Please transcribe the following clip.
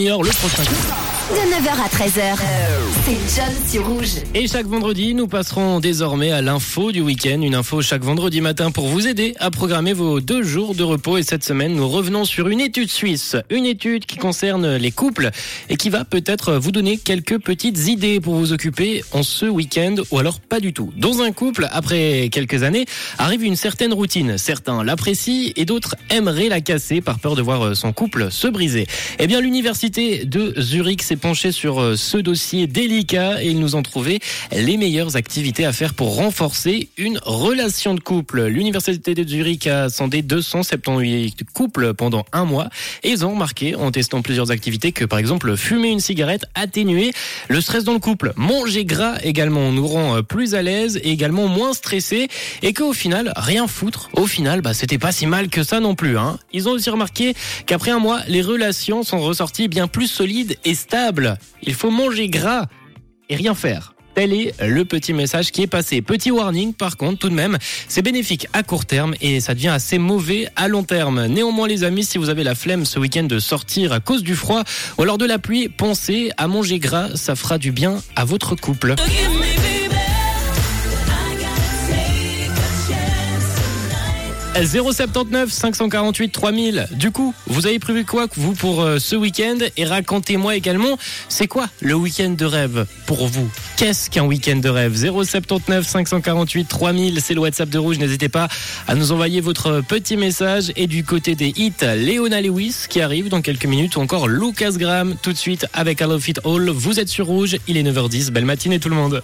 le prochain. De 9h à 13h, c'est John sur Rouge. Et chaque vendredi, nous passerons désormais à l'info du week-end. Une info chaque vendredi matin pour vous aider à programmer vos deux jours de repos. Et cette semaine, nous revenons sur une étude suisse. Une étude qui concerne les couples et qui va peut-être vous donner quelques petites idées pour vous occuper en ce week-end ou alors pas du tout. Dans un couple, après quelques années, arrive une certaine routine. Certains l'apprécient et d'autres aimeraient la casser par peur de voir son couple se briser. Eh bien, l'université de Zurich s'est penché sur euh, ce dossier délicat et ils nous ont trouvé les meilleures activités à faire pour renforcer une relation de couple. L'université de Zurich a sondé 278 couples pendant un mois et ils ont remarqué en testant plusieurs activités que par exemple fumer une cigarette atténuait le stress dans le couple. Manger gras également nous rend euh, plus à l'aise et également moins stressé et qu'au final rien foutre. Au final, bah, c'était pas si mal que ça non plus. Hein. Ils ont aussi remarqué qu'après un mois, les relations sont ressorties bien plus solides et stables il faut manger gras et rien faire. Tel est le petit message qui est passé. Petit warning, par contre, tout de même, c'est bénéfique à court terme et ça devient assez mauvais à long terme. Néanmoins, les amis, si vous avez la flemme ce week-end de sortir à cause du froid ou alors de la pluie, pensez à manger gras, ça fera du bien à votre couple. 079 548 3000. Du coup, vous avez prévu quoi vous pour euh, ce week-end? Et racontez-moi également, c'est quoi le week-end de rêve pour vous? Qu'est-ce qu'un week-end de rêve? 079 548 3000, c'est le WhatsApp de Rouge. N'hésitez pas à nous envoyer votre petit message. Et du côté des hits, Léona Lewis qui arrive dans quelques minutes ou encore Lucas Graham tout de suite avec I Love It All. Vous êtes sur Rouge, il est 9h10. Belle matinée tout le monde.